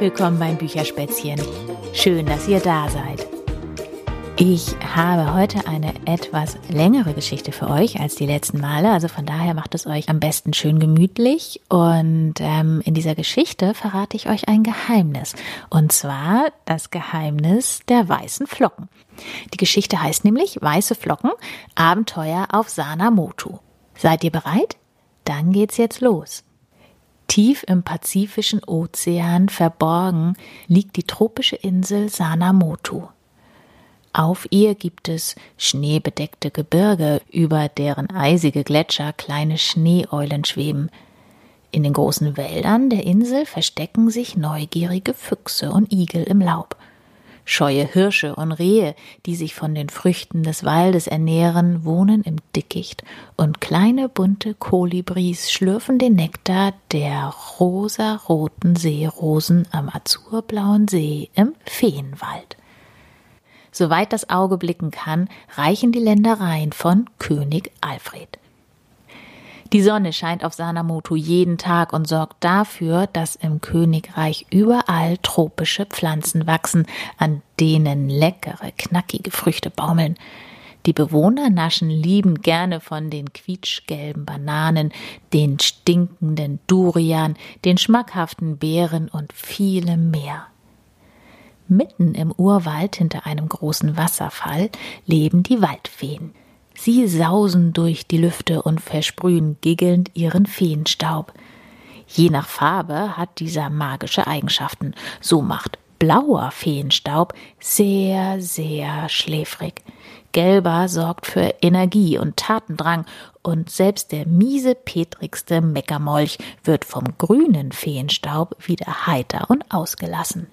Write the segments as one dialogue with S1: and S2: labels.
S1: Willkommen beim Bücherspätzchen. Schön, dass ihr da seid. Ich habe heute eine etwas längere Geschichte für euch als die letzten Male, also von daher macht es euch am besten schön gemütlich. Und ähm, in dieser Geschichte verrate ich euch ein Geheimnis. Und zwar das Geheimnis der weißen Flocken. Die Geschichte heißt nämlich Weiße Flocken, Abenteuer auf Sanamotu. Seid ihr bereit? Dann geht's jetzt los. Tief im Pazifischen Ozean verborgen liegt die tropische Insel Sanamotu. Auf ihr gibt es schneebedeckte Gebirge, über deren eisige Gletscher kleine Schneeeulen schweben. In den großen Wäldern der Insel verstecken sich neugierige Füchse und Igel im Laub. Scheue Hirsche und Rehe, die sich von den Früchten des Waldes ernähren, wohnen im Dickicht, und kleine bunte Kolibris schlürfen den Nektar der rosaroten Seerosen am azurblauen See im Feenwald. Soweit das Auge blicken kann, reichen die Ländereien von König Alfred. Die Sonne scheint auf Sanamoto jeden Tag und sorgt dafür, dass im Königreich überall tropische Pflanzen wachsen, an denen leckere, knackige Früchte baumeln. Die Bewohner naschen liebend gerne von den quietschgelben Bananen, den stinkenden Durian, den schmackhaften Beeren und vielem mehr. Mitten im Urwald hinter einem großen Wasserfall leben die Waldfeen. Sie sausen durch die Lüfte und versprühen giggelnd ihren Feenstaub. Je nach Farbe hat dieser magische Eigenschaften. So macht blauer Feenstaub sehr, sehr schläfrig. Gelber sorgt für Energie und Tatendrang und selbst der miese petrigste Meckermolch wird vom grünen Feenstaub wieder heiter und ausgelassen.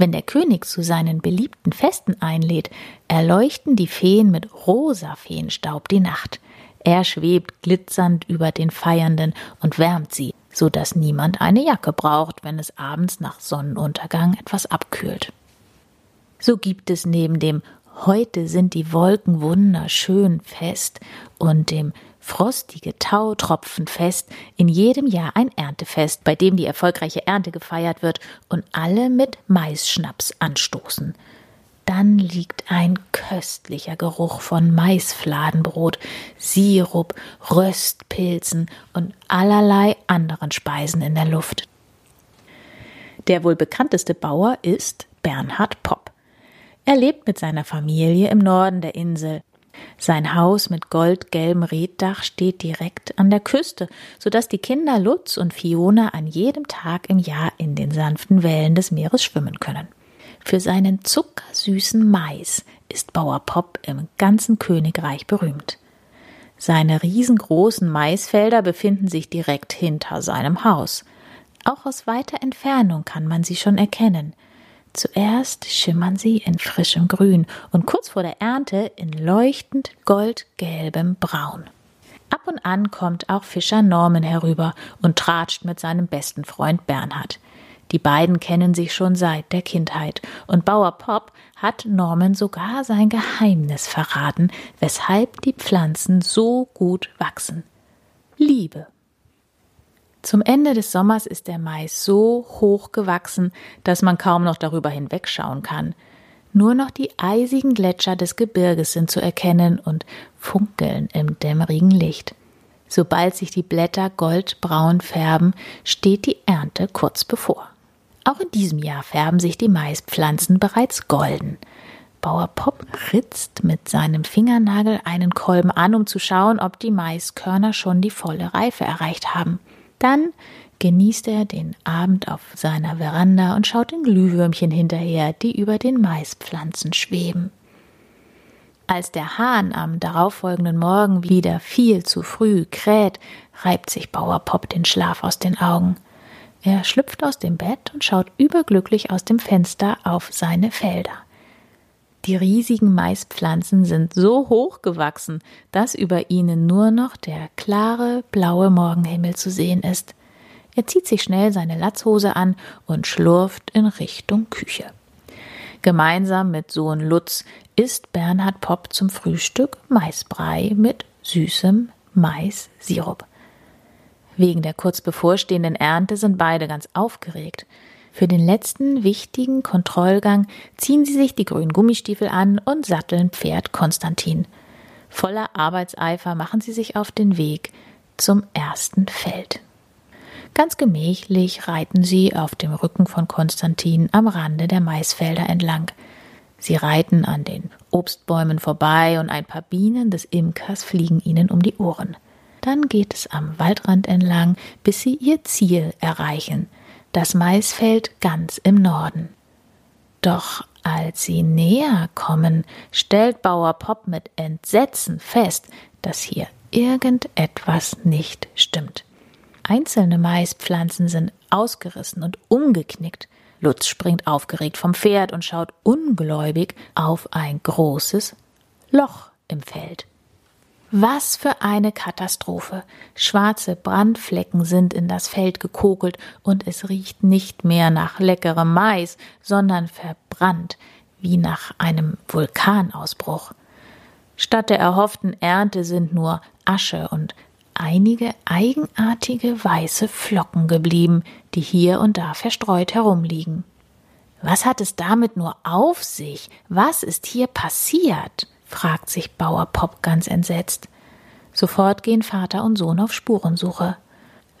S1: Wenn der König zu seinen beliebten Festen einlädt, erleuchten die Feen mit rosa Feenstaub die Nacht. Er schwebt glitzernd über den Feiernden und wärmt sie, so dass niemand eine Jacke braucht, wenn es abends nach Sonnenuntergang etwas abkühlt. So gibt es neben dem Heute sind die Wolken wunderschön fest und dem frostige Tautropfen fest, in jedem Jahr ein Erntefest, bei dem die erfolgreiche Ernte gefeiert wird und alle mit Maisschnaps anstoßen. Dann liegt ein köstlicher Geruch von Maisfladenbrot, Sirup, Röstpilzen und allerlei anderen Speisen in der Luft. Der wohl bekannteste Bauer ist Bernhard Popp. Er lebt mit seiner Familie im Norden der Insel. Sein Haus mit goldgelbem Reddach steht direkt an der Küste, so dass die Kinder Lutz und Fiona an jedem Tag im Jahr in den sanften Wellen des Meeres schwimmen können. Für seinen zuckersüßen Mais ist Bauer Pop im ganzen Königreich berühmt. Seine riesengroßen Maisfelder befinden sich direkt hinter seinem Haus. Auch aus weiter Entfernung kann man sie schon erkennen – Zuerst schimmern sie in frischem Grün und kurz vor der Ernte in leuchtend goldgelbem Braun. Ab und an kommt auch Fischer Norman herüber und tratscht mit seinem besten Freund Bernhard. Die beiden kennen sich schon seit der Kindheit und Bauer Pop hat Norman sogar sein Geheimnis verraten, weshalb die Pflanzen so gut wachsen. Liebe. Zum Ende des Sommers ist der Mais so hoch gewachsen, dass man kaum noch darüber hinwegschauen kann. Nur noch die eisigen Gletscher des Gebirges sind zu erkennen und funkeln im dämmerigen Licht. Sobald sich die Blätter goldbraun färben, steht die Ernte kurz bevor. Auch in diesem Jahr färben sich die Maispflanzen bereits golden. Bauer Pop ritzt mit seinem Fingernagel einen Kolben an, um zu schauen, ob die Maiskörner schon die volle Reife erreicht haben. Dann genießt er den Abend auf seiner Veranda und schaut den Glühwürmchen hinterher, die über den Maispflanzen schweben. Als der Hahn am darauffolgenden Morgen wieder viel zu früh kräht, reibt sich Bauer Pop den Schlaf aus den Augen. Er schlüpft aus dem Bett und schaut überglücklich aus dem Fenster auf seine Felder. Die riesigen Maispflanzen sind so hoch gewachsen, dass über ihnen nur noch der klare blaue Morgenhimmel zu sehen ist. Er zieht sich schnell seine Latzhose an und schlurft in Richtung Küche. Gemeinsam mit Sohn Lutz isst Bernhard Popp zum Frühstück Maisbrei mit süßem Maissirup. Wegen der kurz bevorstehenden Ernte sind beide ganz aufgeregt. Für den letzten wichtigen Kontrollgang ziehen sie sich die grünen Gummistiefel an und satteln Pferd Konstantin. Voller Arbeitseifer machen sie sich auf den Weg zum ersten Feld. Ganz gemächlich reiten sie auf dem Rücken von Konstantin am Rande der Maisfelder entlang. Sie reiten an den Obstbäumen vorbei und ein paar Bienen des Imkers fliegen ihnen um die Ohren. Dann geht es am Waldrand entlang, bis sie ihr Ziel erreichen, das Maisfeld ganz im Norden. Doch als sie näher kommen, stellt Bauer Pop mit Entsetzen fest, dass hier irgendetwas nicht stimmt. Einzelne Maispflanzen sind ausgerissen und umgeknickt. Lutz springt aufgeregt vom Pferd und schaut ungläubig auf ein großes Loch im Feld. Was für eine Katastrophe. Schwarze Brandflecken sind in das Feld gekokelt und es riecht nicht mehr nach leckerem Mais, sondern verbrannt, wie nach einem Vulkanausbruch. Statt der erhofften Ernte sind nur Asche und einige eigenartige weiße Flocken geblieben, die hier und da verstreut herumliegen. Was hat es damit nur auf sich? Was ist hier passiert? Fragt sich Bauer Pop ganz entsetzt. Sofort gehen Vater und Sohn auf Spurensuche.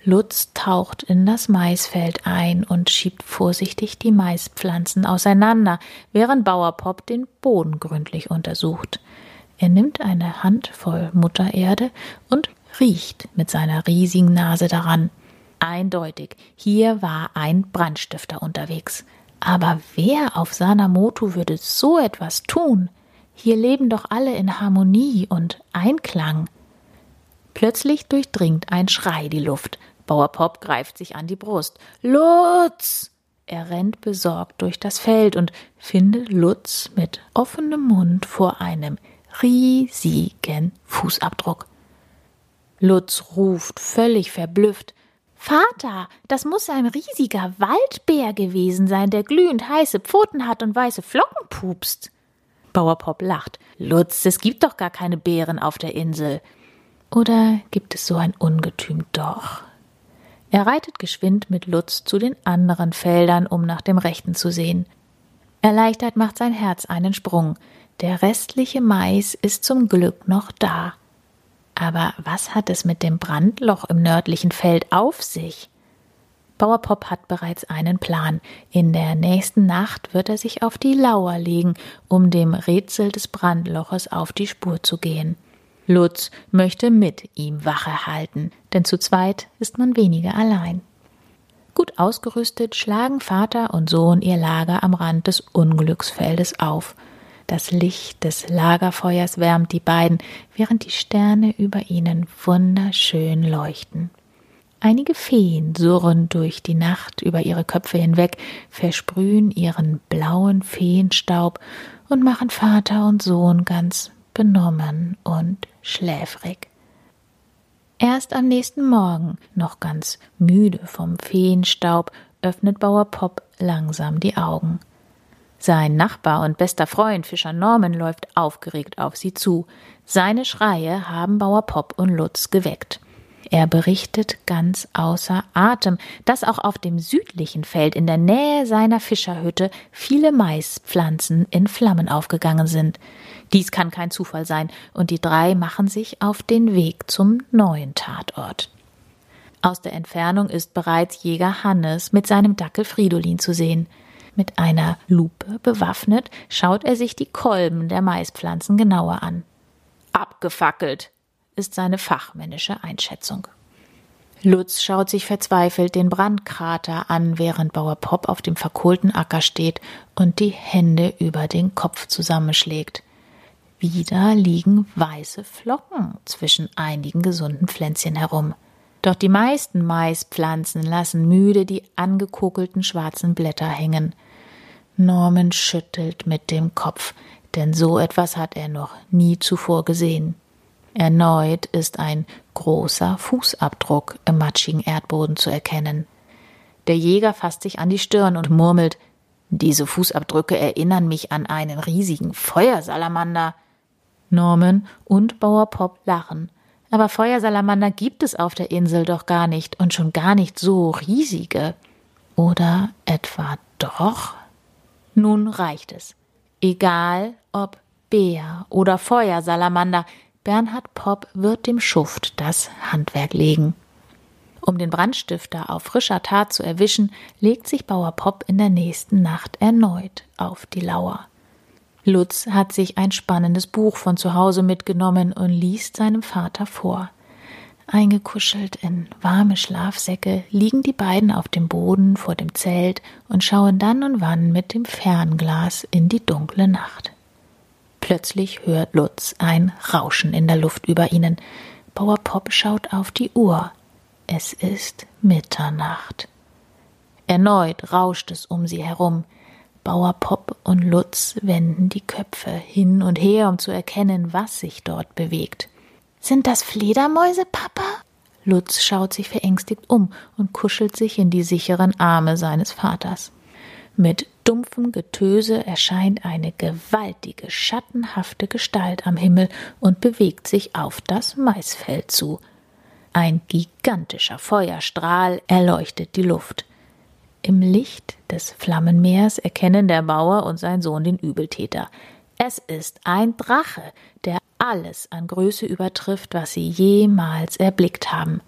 S1: Lutz taucht in das Maisfeld ein und schiebt vorsichtig die Maispflanzen auseinander, während Bauer Pop den Boden gründlich untersucht. Er nimmt eine Handvoll Muttererde und riecht mit seiner riesigen Nase daran. Eindeutig, hier war ein Brandstifter unterwegs. Aber wer auf Sanamoto würde so etwas tun? Hier leben doch alle in Harmonie und Einklang. Plötzlich durchdringt ein Schrei die Luft. Bauer Pop greift sich an die Brust. Lutz! Er rennt besorgt durch das Feld und findet Lutz mit offenem Mund vor einem riesigen Fußabdruck. Lutz ruft völlig verblüfft Vater, das muss ein riesiger Waldbär gewesen sein, der glühend heiße Pfoten hat und weiße Flocken pupst. Bauerpop lacht. Lutz, es gibt doch gar keine Bären auf der Insel. Oder gibt es so ein Ungetüm doch? Er reitet geschwind mit Lutz zu den anderen Feldern, um nach dem Rechten zu sehen. Erleichtert macht sein Herz einen Sprung. Der restliche Mais ist zum Glück noch da. Aber was hat es mit dem Brandloch im nördlichen Feld auf sich? Bauerpop hat bereits einen Plan. In der nächsten Nacht wird er sich auf die Lauer legen, um dem Rätsel des Brandloches auf die Spur zu gehen. Lutz möchte mit ihm Wache halten, denn zu zweit ist man weniger allein. Gut ausgerüstet schlagen Vater und Sohn ihr Lager am Rand des Unglücksfeldes auf. Das Licht des Lagerfeuers wärmt die beiden, während die Sterne über ihnen wunderschön leuchten. Einige Feen surren durch die Nacht über ihre Köpfe hinweg, versprühen ihren blauen Feenstaub und machen Vater und Sohn ganz benommen und schläfrig. Erst am nächsten Morgen, noch ganz müde vom Feenstaub, öffnet Bauer Pop langsam die Augen. Sein Nachbar und bester Freund Fischer Norman läuft aufgeregt auf sie zu. Seine Schreie haben Bauer Pop und Lutz geweckt. Er berichtet ganz außer Atem, dass auch auf dem südlichen Feld in der Nähe seiner Fischerhütte viele Maispflanzen in Flammen aufgegangen sind. Dies kann kein Zufall sein, und die drei machen sich auf den Weg zum neuen Tatort. Aus der Entfernung ist bereits Jäger Hannes mit seinem Dackel Fridolin zu sehen. Mit einer Lupe bewaffnet schaut er sich die Kolben der Maispflanzen genauer an. Abgefackelt, ist seine fachmännische Einschätzung. Lutz schaut sich verzweifelt den Brandkrater an, während Bauer Pop auf dem verkohlten Acker steht und die Hände über den Kopf zusammenschlägt. Wieder liegen weiße Flocken zwischen einigen gesunden Pflänzchen herum. Doch die meisten Maispflanzen lassen müde die angekokelten schwarzen Blätter hängen. Norman schüttelt mit dem Kopf, denn so etwas hat er noch nie zuvor gesehen. Erneut ist ein großer Fußabdruck im matschigen Erdboden zu erkennen. Der Jäger fasst sich an die Stirn und murmelt Diese Fußabdrücke erinnern mich an einen riesigen Feuersalamander. Norman und Bauer Pop lachen. Aber Feuersalamander gibt es auf der Insel doch gar nicht und schon gar nicht so riesige. Oder etwa doch? Nun reicht es. Egal ob Bär oder Feuersalamander, Bernhard Popp wird dem Schuft das Handwerk legen. Um den Brandstifter auf frischer Tat zu erwischen, legt sich Bauer Popp in der nächsten Nacht erneut auf die Lauer. Lutz hat sich ein spannendes Buch von zu Hause mitgenommen und liest seinem Vater vor. Eingekuschelt in warme Schlafsäcke liegen die beiden auf dem Boden vor dem Zelt und schauen dann und wann mit dem Fernglas in die dunkle Nacht. Plötzlich hört Lutz ein Rauschen in der Luft über ihnen. Bauer Popp schaut auf die Uhr. Es ist Mitternacht. Erneut rauscht es um sie herum. Bauer Popp und Lutz wenden die Köpfe hin und her, um zu erkennen, was sich dort bewegt. Sind das Fledermäuse, Papa? Lutz schaut sich verängstigt um und kuschelt sich in die sicheren Arme seines Vaters. Mit dumpfem Getöse erscheint eine gewaltige, schattenhafte Gestalt am Himmel und bewegt sich auf das Maisfeld zu. Ein gigantischer Feuerstrahl erleuchtet die Luft. Im Licht des Flammenmeers erkennen der Bauer und sein Sohn den Übeltäter. Es ist ein Drache, der alles an Größe übertrifft, was sie jemals erblickt haben.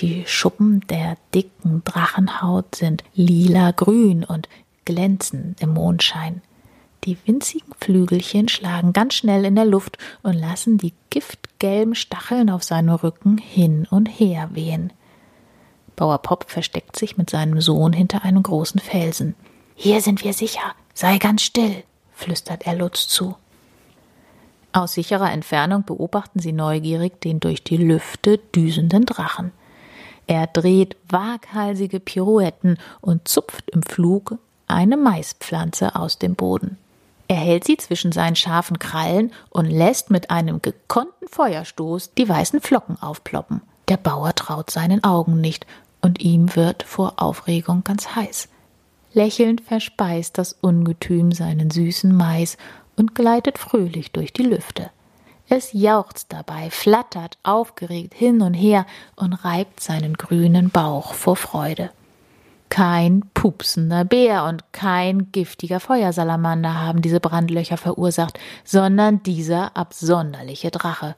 S1: Die Schuppen der dicken Drachenhaut sind lila-grün und glänzen im Mondschein. Die winzigen Flügelchen schlagen ganz schnell in der Luft und lassen die giftgelben Stacheln auf seinem Rücken hin und her wehen. Bauer Popp versteckt sich mit seinem Sohn hinter einem großen Felsen. Hier sind wir sicher, sei ganz still, flüstert er Lutz zu. Aus sicherer Entfernung beobachten sie neugierig den durch die Lüfte düsenden Drachen. Er dreht waghalsige Pirouetten und zupft im Flug eine Maispflanze aus dem Boden. Er hält sie zwischen seinen scharfen Krallen und lässt mit einem gekonnten Feuerstoß die weißen Flocken aufploppen. Der Bauer traut seinen Augen nicht, und ihm wird vor Aufregung ganz heiß. Lächelnd verspeist das Ungetüm seinen süßen Mais und gleitet fröhlich durch die Lüfte. Es jauchzt dabei, flattert aufgeregt hin und her und reibt seinen grünen Bauch vor Freude. Kein pupsender Bär und kein giftiger Feuersalamander haben diese Brandlöcher verursacht, sondern dieser absonderliche Drache.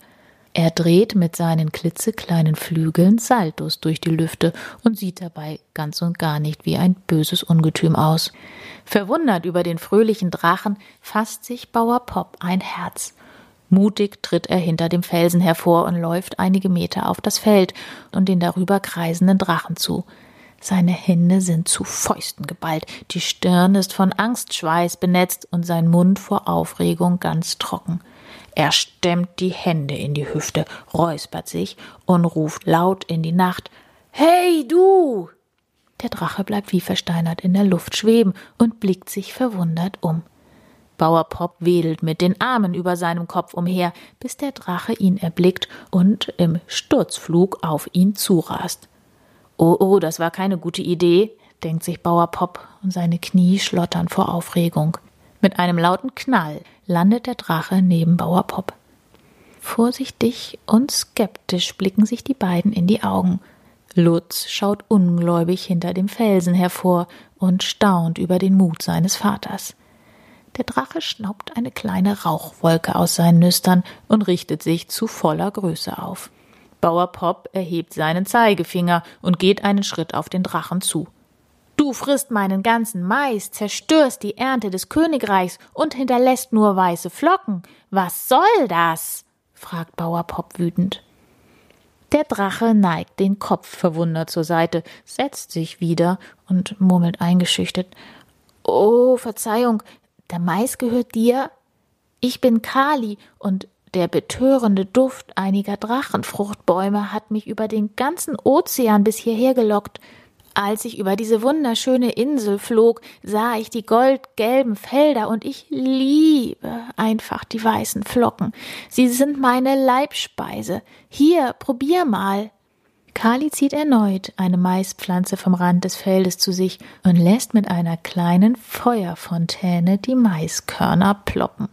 S1: Er dreht mit seinen klitzekleinen Flügeln Saltos durch die Lüfte und sieht dabei ganz und gar nicht wie ein böses Ungetüm aus. Verwundert über den fröhlichen Drachen fasst sich Bauer Popp ein Herz. Mutig tritt er hinter dem Felsen hervor und läuft einige Meter auf das Feld und den darüber kreisenden Drachen zu. Seine Hände sind zu Fäusten geballt, die Stirn ist von Angstschweiß benetzt und sein Mund vor Aufregung ganz trocken. Er stemmt die Hände in die Hüfte, räuspert sich und ruft laut in die Nacht Hey du. Der Drache bleibt wie versteinert in der Luft schweben und blickt sich verwundert um. Bauer Popp wedelt mit den Armen über seinem Kopf umher, bis der Drache ihn erblickt und im Sturzflug auf ihn zurast. Oh, oh, das war keine gute Idee, denkt sich Bauer Popp, und seine Knie schlottern vor Aufregung. Mit einem lauten Knall landet der Drache neben Bauer Popp. Vorsichtig und skeptisch blicken sich die beiden in die Augen. Lutz schaut ungläubig hinter dem Felsen hervor und staunt über den Mut seines Vaters. Der Drache schnaubt eine kleine Rauchwolke aus seinen Nüstern und richtet sich zu voller Größe auf. Bauer Popp erhebt seinen Zeigefinger und geht einen Schritt auf den Drachen zu. Du frisst meinen ganzen Mais, zerstörst die Ernte des Königreichs und hinterlässt nur weiße Flocken. Was soll das? fragt Bauer Popp wütend. Der Drache neigt den Kopf verwundert zur Seite, setzt sich wieder und murmelt eingeschüchtert Oh, Verzeihung, der Mais gehört dir? Ich bin Kali und der betörende Duft einiger Drachenfruchtbäume hat mich über den ganzen Ozean bis hierher gelockt. Als ich über diese wunderschöne Insel flog, sah ich die goldgelben Felder und ich liebe einfach die weißen Flocken. Sie sind meine Leibspeise. Hier, probier mal. Kali zieht erneut eine Maispflanze vom Rand des Feldes zu sich und lässt mit einer kleinen Feuerfontäne die Maiskörner ploppen.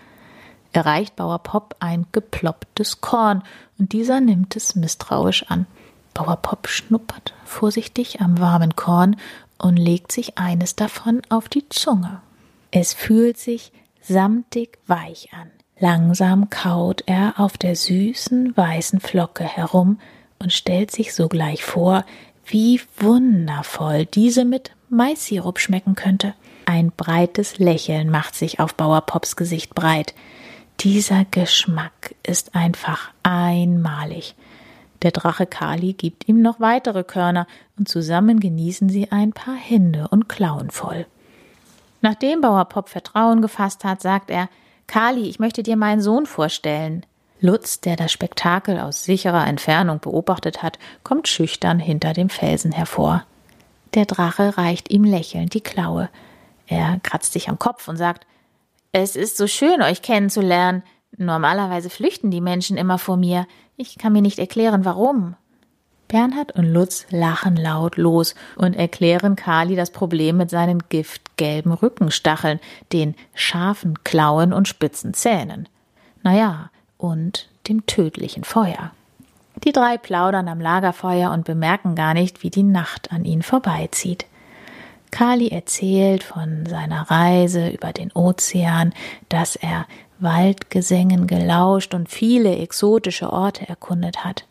S1: Erreicht Bauer Popp ein geplopptes Korn und dieser nimmt es misstrauisch an. Bauer Popp schnuppert vorsichtig am warmen Korn und legt sich eines davon auf die Zunge. Es fühlt sich samtig weich an. Langsam kaut er auf der süßen weißen Flocke herum und stellt sich sogleich vor, wie wundervoll diese mit Maissirup schmecken könnte. Ein breites Lächeln macht sich auf Bauer Pops Gesicht breit. Dieser Geschmack ist einfach einmalig. Der Drache Kali gibt ihm noch weitere Körner und zusammen genießen sie ein paar Hände und Klauen voll. Nachdem Bauer Pop Vertrauen gefasst hat, sagt er, Kali, ich möchte dir meinen Sohn vorstellen. Lutz, der das Spektakel aus sicherer Entfernung beobachtet hat, kommt schüchtern hinter dem Felsen hervor. Der Drache reicht ihm lächelnd die Klaue. Er kratzt sich am Kopf und sagt Es ist so schön, euch kennenzulernen. Normalerweise flüchten die Menschen immer vor mir. Ich kann mir nicht erklären, warum. Bernhard und Lutz lachen laut los und erklären Kali das Problem mit seinen giftgelben Rückenstacheln, den scharfen Klauen und spitzen Zähnen. Naja, und dem tödlichen Feuer. Die drei plaudern am Lagerfeuer und bemerken gar nicht, wie die Nacht an ihnen vorbeizieht. Kali erzählt von seiner Reise über den Ozean, dass er Waldgesängen gelauscht und viele exotische Orte erkundet hat.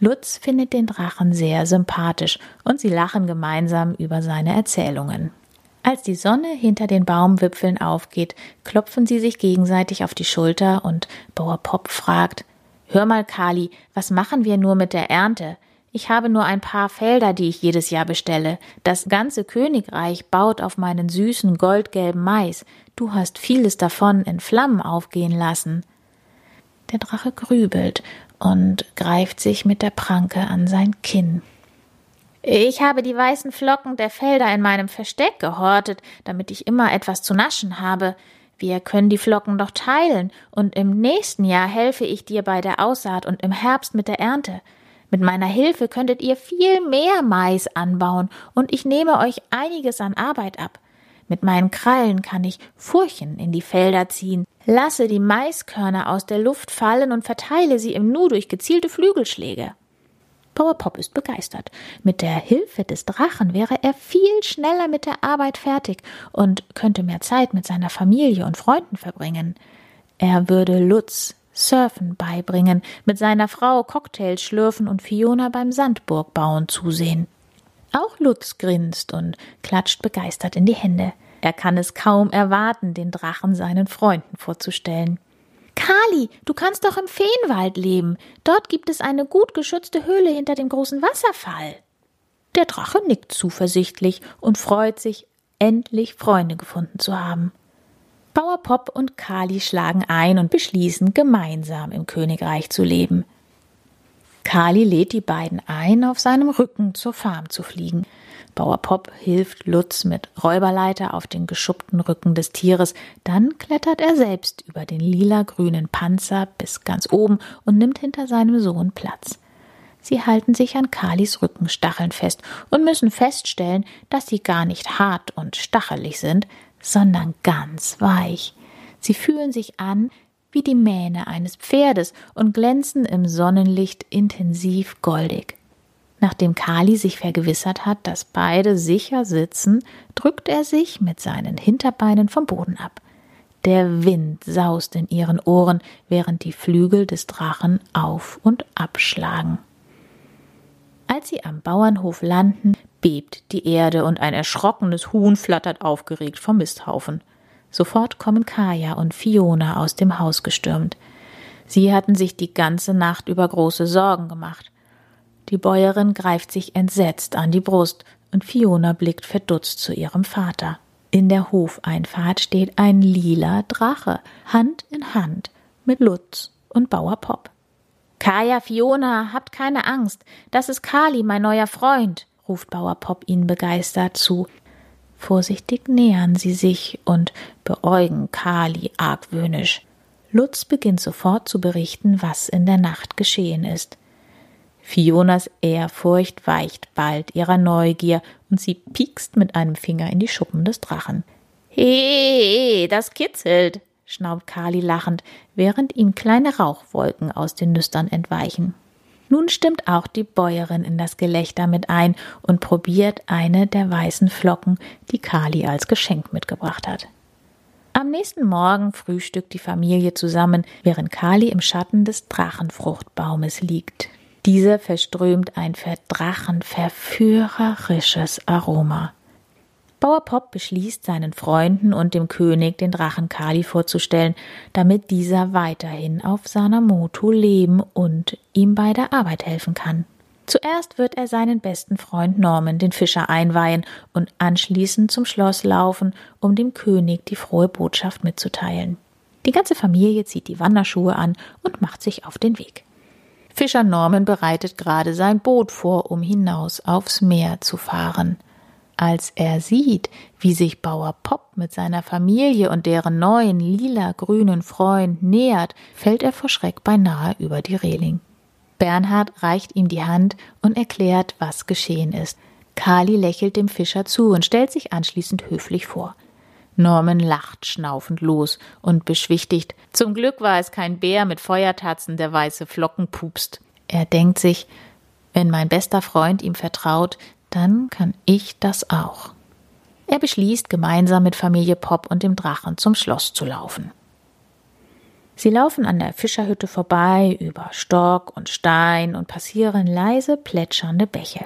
S1: Lutz findet den Drachen sehr sympathisch und sie lachen gemeinsam über seine Erzählungen. Als die Sonne hinter den Baumwipfeln aufgeht, klopfen sie sich gegenseitig auf die Schulter und Bauer Pop fragt, Hör mal, Kali, was machen wir nur mit der Ernte? Ich habe nur ein paar Felder, die ich jedes Jahr bestelle. Das ganze Königreich baut auf meinen süßen goldgelben Mais. Du hast vieles davon in Flammen aufgehen lassen. Der Drache grübelt und greift sich mit der Pranke an sein Kinn. Ich habe die weißen Flocken der Felder in meinem Versteck gehortet, damit ich immer etwas zu naschen habe. Wir können die Flocken doch teilen, und im nächsten Jahr helfe ich dir bei der Aussaat und im Herbst mit der Ernte. Mit meiner Hilfe könntet ihr viel mehr Mais anbauen, und ich nehme euch einiges an Arbeit ab. Mit meinen Krallen kann ich Furchen in die Felder ziehen, lasse die Maiskörner aus der Luft fallen und verteile sie im Nu durch gezielte Flügelschläge. Bauer Pop ist begeistert. Mit der Hilfe des Drachen wäre er viel schneller mit der Arbeit fertig und könnte mehr Zeit mit seiner Familie und Freunden verbringen. Er würde Lutz Surfen beibringen, mit seiner Frau Cocktails schlürfen und Fiona beim Sandburgbauen zusehen. Auch Lutz grinst und klatscht begeistert in die Hände. Er kann es kaum erwarten, den Drachen seinen Freunden vorzustellen. Kali, du kannst doch im Feenwald leben. Dort gibt es eine gut geschützte Höhle hinter dem großen Wasserfall. Der Drache nickt zuversichtlich und freut sich, endlich Freunde gefunden zu haben. Bauer Pop und Kali schlagen ein und beschließen, gemeinsam im Königreich zu leben. Kali lädt die beiden ein, auf seinem Rücken zur Farm zu fliegen. Bauer Pop hilft Lutz mit Räuberleiter auf den geschuppten Rücken des Tieres, dann klettert er selbst über den lila-grünen Panzer bis ganz oben und nimmt hinter seinem Sohn Platz. Sie halten sich an Kalis Rückenstacheln fest und müssen feststellen, dass sie gar nicht hart und stachelig sind, sondern ganz weich. Sie fühlen sich an wie die Mähne eines Pferdes und glänzen im Sonnenlicht intensiv goldig. Nachdem Kali sich vergewissert hat, dass beide sicher sitzen, drückt er sich mit seinen Hinterbeinen vom Boden ab. Der Wind saust in ihren Ohren, während die Flügel des Drachen auf und abschlagen. Als sie am Bauernhof landen, bebt die Erde und ein erschrockenes Huhn flattert aufgeregt vom Misthaufen. Sofort kommen Kaya und Fiona aus dem Haus gestürmt. Sie hatten sich die ganze Nacht über große Sorgen gemacht. Die Bäuerin greift sich entsetzt an die Brust und Fiona blickt verdutzt zu ihrem Vater. In der Hofeinfahrt steht ein lila Drache, Hand in Hand, mit Lutz und Bauer Pop. Kaya, Fiona, habt keine Angst. Das ist Kali, mein neuer Freund, ruft Bauer Pop ihnen begeistert zu. Vorsichtig nähern sie sich und beäugen Kali argwöhnisch. Lutz beginnt sofort zu berichten, was in der Nacht geschehen ist. Fionas Ehrfurcht weicht bald ihrer Neugier und sie piekst mit einem Finger in die Schuppen des Drachen. He, das kitzelt, schnaubt Kali lachend, während ihm kleine Rauchwolken aus den Nüstern entweichen. Nun stimmt auch die Bäuerin in das Gelächter mit ein und probiert eine der weißen Flocken, die Kali als Geschenk mitgebracht hat. Am nächsten Morgen frühstückt die Familie zusammen, während Kali im Schatten des Drachenfruchtbaumes liegt. Dieser verströmt ein für Drachen verführerisches Aroma. Bauer Pop beschließt, seinen Freunden und dem König den Drachen Kali vorzustellen, damit dieser weiterhin auf Sanamoto leben und ihm bei der Arbeit helfen kann. Zuerst wird er seinen besten Freund Norman, den Fischer, einweihen und anschließend zum Schloss laufen, um dem König die frohe Botschaft mitzuteilen. Die ganze Familie zieht die Wanderschuhe an und macht sich auf den Weg. Fischer Norman bereitet gerade sein Boot vor, um hinaus aufs Meer zu fahren. Als er sieht, wie sich Bauer Pop mit seiner Familie und deren neuen lila-grünen Freund nähert, fällt er vor Schreck beinahe über die Reling. Bernhard reicht ihm die Hand und erklärt, was geschehen ist. Kali lächelt dem Fischer zu und stellt sich anschließend höflich vor. Norman lacht schnaufend los und beschwichtigt. Zum Glück war es kein Bär mit Feuertatzen, der weiße Flocken pupst. Er denkt sich, wenn mein bester Freund ihm vertraut, dann kann ich das auch. Er beschließt, gemeinsam mit Familie Pop und dem Drachen zum Schloss zu laufen. Sie laufen an der Fischerhütte vorbei, über Stock und Stein und passieren leise plätschernde Bäche.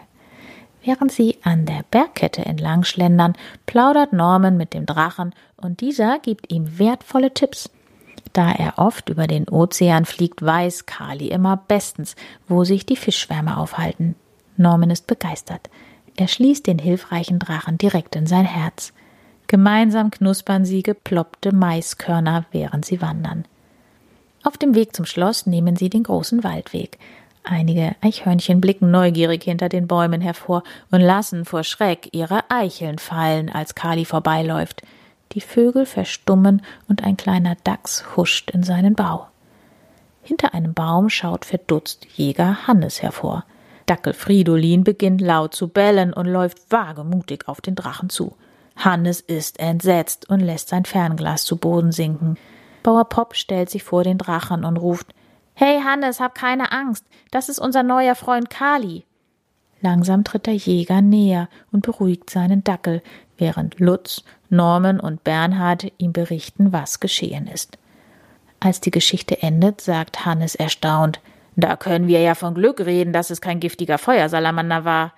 S1: Während sie an der Bergkette entlang schlendern, plaudert Norman mit dem Drachen und dieser gibt ihm wertvolle Tipps. Da er oft über den Ozean fliegt, weiß Kali immer bestens, wo sich die Fischschwärme aufhalten. Norman ist begeistert. Er schließt den hilfreichen Drachen direkt in sein Herz. Gemeinsam knuspern sie geploppte Maiskörner, während sie wandern. Auf dem Weg zum Schloss nehmen sie den großen Waldweg. Einige Eichhörnchen blicken neugierig hinter den Bäumen hervor und lassen vor Schreck ihre Eicheln fallen, als Kali vorbeiläuft. Die Vögel verstummen und ein kleiner Dachs huscht in seinen Bau. Hinter einem Baum schaut verdutzt Jäger Hannes hervor. Dackel Fridolin beginnt laut zu bellen und läuft wagemutig auf den Drachen zu. Hannes ist entsetzt und lässt sein Fernglas zu Boden sinken. Bauer Pop stellt sich vor den Drachen und ruft Hey Hannes, hab keine Angst, das ist unser neuer Freund Kali. Langsam tritt der Jäger näher und beruhigt seinen Dackel, während Lutz, Norman und Bernhard ihm berichten, was geschehen ist. Als die Geschichte endet, sagt Hannes erstaunt da können wir ja von Glück reden, dass es kein giftiger Feuersalamander war,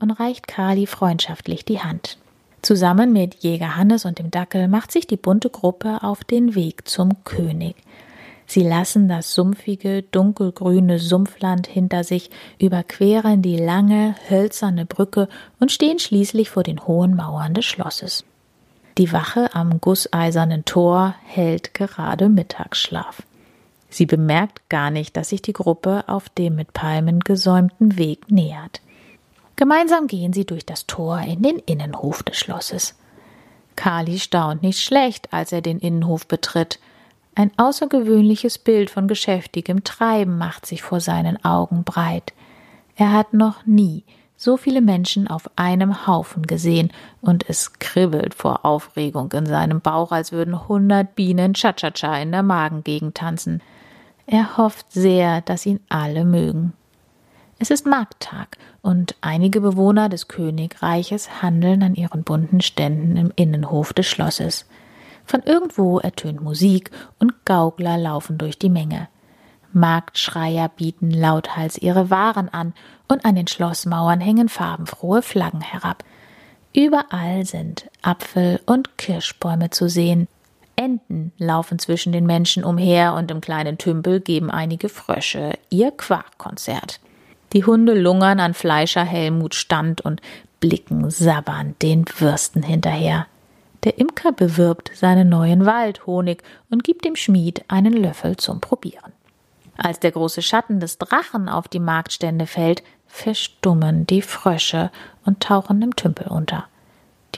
S1: und reicht Kali freundschaftlich die Hand. Zusammen mit Jäger Hannes und dem Dackel macht sich die bunte Gruppe auf den Weg zum König. Sie lassen das sumpfige, dunkelgrüne Sumpfland hinter sich, überqueren die lange, hölzerne Brücke und stehen schließlich vor den hohen Mauern des Schlosses. Die Wache am gusseisernen Tor hält gerade Mittagsschlaf. Sie bemerkt gar nicht, dass sich die Gruppe auf dem mit Palmen gesäumten Weg nähert. Gemeinsam gehen sie durch das Tor in den Innenhof des Schlosses. Kali staunt nicht schlecht, als er den Innenhof betritt. Ein außergewöhnliches Bild von geschäftigem Treiben macht sich vor seinen Augen breit. Er hat noch nie so viele Menschen auf einem Haufen gesehen, und es kribbelt vor Aufregung in seinem Bauch, als würden hundert Bienen Cha-Cha-Cha in der Magengegend tanzen. Er hofft sehr, dass ihn alle mögen. Es ist Markttag und einige Bewohner des Königreiches handeln an ihren bunten Ständen im Innenhof des Schlosses. Von irgendwo ertönt Musik und Gaukler laufen durch die Menge. Marktschreier bieten lauthals ihre Waren an und an den Schlossmauern hängen farbenfrohe Flaggen herab. Überall sind Apfel- und Kirschbäume zu sehen, Enten laufen zwischen den Menschen umher und im kleinen Tümpel geben einige Frösche ihr Quarkkonzert. Die Hunde lungern an Fleischer Helmut Stand und blicken sabbernd den Würsten hinterher. Der Imker bewirbt seinen neuen Waldhonig und gibt dem Schmied einen Löffel zum Probieren. Als der große Schatten des Drachen auf die Marktstände fällt, verstummen die Frösche und tauchen im Tümpel unter.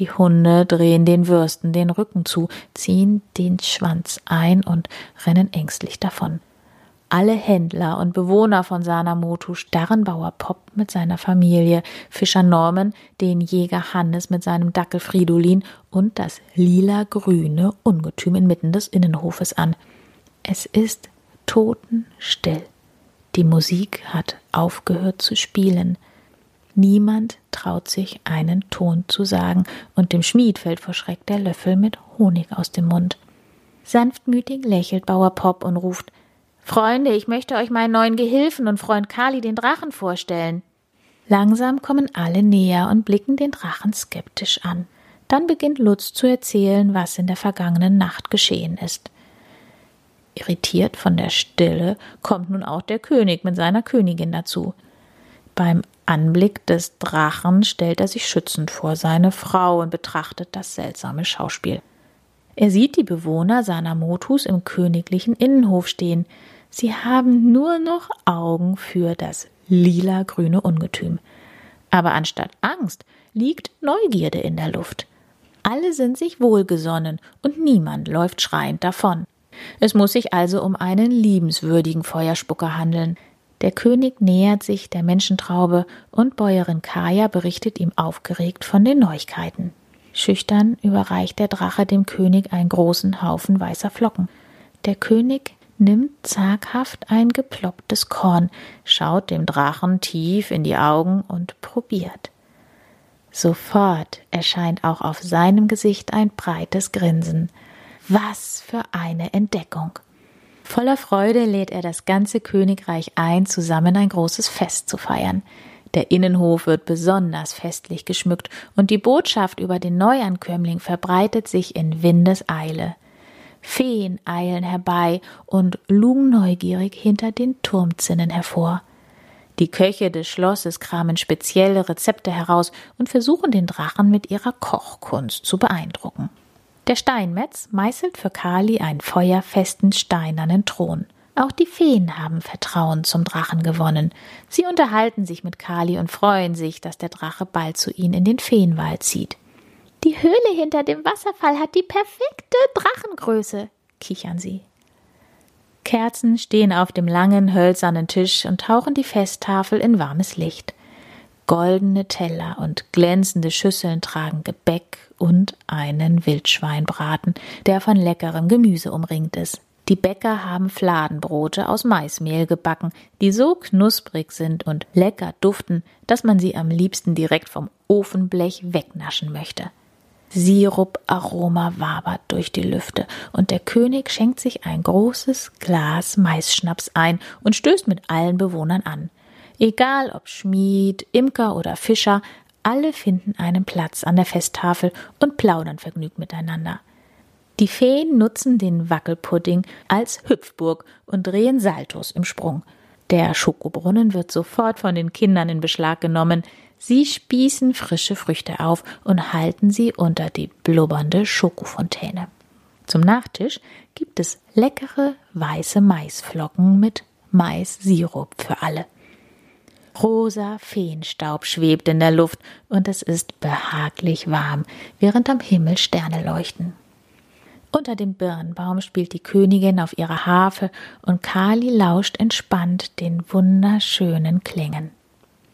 S1: Die Hunde drehen den Würsten den Rücken zu, ziehen den Schwanz ein und rennen ängstlich davon. Alle Händler und Bewohner von Sanamoto starren Bauer Pop mit seiner Familie, Fischer Norman, den Jäger Hannes mit seinem Dackel Fridolin und das lila-grüne Ungetüm inmitten des Innenhofes an. Es ist totenstill. Die Musik hat aufgehört zu spielen. Niemand traut sich einen Ton zu sagen, und dem Schmied fällt vor Schreck der Löffel mit Honig aus dem Mund. Sanftmütig lächelt Bauer Pop und ruft Freunde, ich möchte euch meinen neuen Gehilfen und Freund Kali den Drachen vorstellen. Langsam kommen alle näher und blicken den Drachen skeptisch an. Dann beginnt Lutz zu erzählen, was in der vergangenen Nacht geschehen ist. Irritiert von der Stille kommt nun auch der König mit seiner Königin dazu. Beim Anblick des Drachen stellt er sich schützend vor seine Frau und betrachtet das seltsame Schauspiel. Er sieht die Bewohner seiner Motus im königlichen Innenhof stehen. Sie haben nur noch Augen für das lila-grüne Ungetüm. Aber anstatt Angst liegt Neugierde in der Luft. Alle sind sich wohlgesonnen und niemand läuft schreiend davon. Es muss sich also um einen liebenswürdigen Feuerspucker handeln. Der König nähert sich der Menschentraube und Bäuerin Kaya berichtet ihm aufgeregt von den Neuigkeiten. Schüchtern überreicht der Drache dem König einen großen Haufen weißer Flocken. Der König nimmt zaghaft ein geplopptes Korn, schaut dem Drachen tief in die Augen und probiert. Sofort erscheint auch auf seinem Gesicht ein breites Grinsen. Was für eine Entdeckung! Voller Freude lädt er das ganze Königreich ein, zusammen ein großes Fest zu feiern. Der Innenhof wird besonders festlich geschmückt und die Botschaft über den Neuankömmling verbreitet sich in Windeseile. Feen eilen herbei und lugen neugierig hinter den Turmzinnen hervor. Die Köche des Schlosses kramen spezielle Rezepte heraus und versuchen den Drachen mit ihrer Kochkunst zu beeindrucken. Der Steinmetz meißelt für Kali einen feuerfesten steinernen Thron. Auch die Feen haben Vertrauen zum Drachen gewonnen. Sie unterhalten sich mit Kali und freuen sich, dass der Drache bald zu ihnen in den Feenwald zieht. Die Höhle hinter dem Wasserfall hat die perfekte Drachengröße, kichern sie. Kerzen stehen auf dem langen hölzernen Tisch und tauchen die Festtafel in warmes Licht. Goldene Teller und glänzende Schüsseln tragen Gebäck und einen Wildschweinbraten, der von leckerem Gemüse umringt ist. Die Bäcker haben Fladenbrote aus Maismehl gebacken, die so knusprig sind und lecker duften, dass man sie am liebsten direkt vom Ofenblech wegnaschen möchte. Siruparoma wabert durch die Lüfte, und der König schenkt sich ein großes Glas Maisschnaps ein und stößt mit allen Bewohnern an. Egal ob Schmied, Imker oder Fischer, alle finden einen Platz an der Festtafel und plaudern vergnügt miteinander. Die Feen nutzen den Wackelpudding als Hüpfburg und drehen Saltos im Sprung. Der Schokobrunnen wird sofort von den Kindern in Beschlag genommen. Sie spießen frische Früchte auf und halten sie unter die blubbernde Schokofontäne. Zum Nachtisch gibt es leckere weiße Maisflocken mit Mais-Sirup für alle. Rosa Feenstaub schwebt in der Luft und es ist behaglich warm, während am Himmel Sterne leuchten. Unter dem Birnbaum spielt die Königin auf ihrer Harfe und Kali lauscht entspannt den wunderschönen Klängen.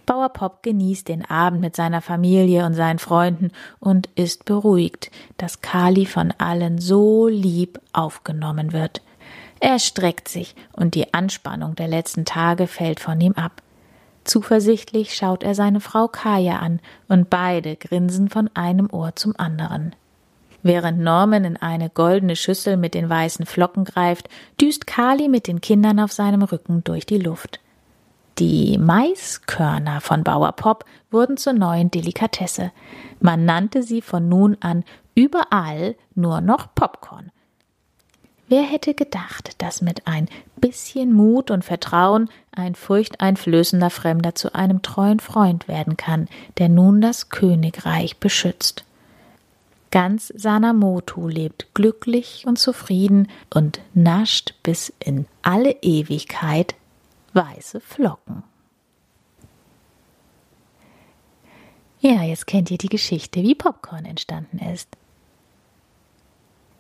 S1: Bauer Pop genießt den Abend mit seiner Familie und seinen Freunden und ist beruhigt, dass Kali von allen so lieb aufgenommen wird. Er streckt sich und die Anspannung der letzten Tage fällt von ihm ab. Zuversichtlich schaut er seine Frau Kaya an und beide grinsen von einem Ohr zum anderen. Während Norman in eine goldene Schüssel mit den weißen Flocken greift, düst Kali mit den Kindern auf seinem Rücken durch die Luft. Die Maiskörner von Bauer Pop wurden zur neuen Delikatesse. Man nannte sie von nun an überall nur noch Popcorn. Wer hätte gedacht, dass mit ein bisschen Mut und Vertrauen ein furchteinflößender Fremder zu einem treuen Freund werden kann, der nun das Königreich beschützt. Ganz Sanamoto lebt glücklich und zufrieden und nascht bis in alle Ewigkeit weiße Flocken. Ja, jetzt kennt ihr die Geschichte, wie Popcorn entstanden ist.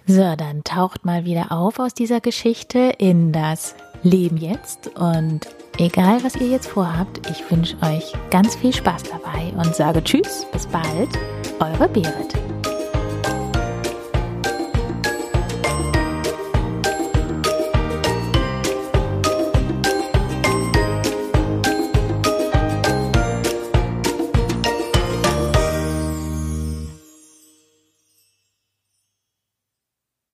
S1: So, dann taucht mal wieder auf aus dieser Geschichte in das Leben jetzt und egal was ihr jetzt vorhabt, ich wünsche euch ganz viel Spaß dabei und sage Tschüss, bis bald, eure Berit.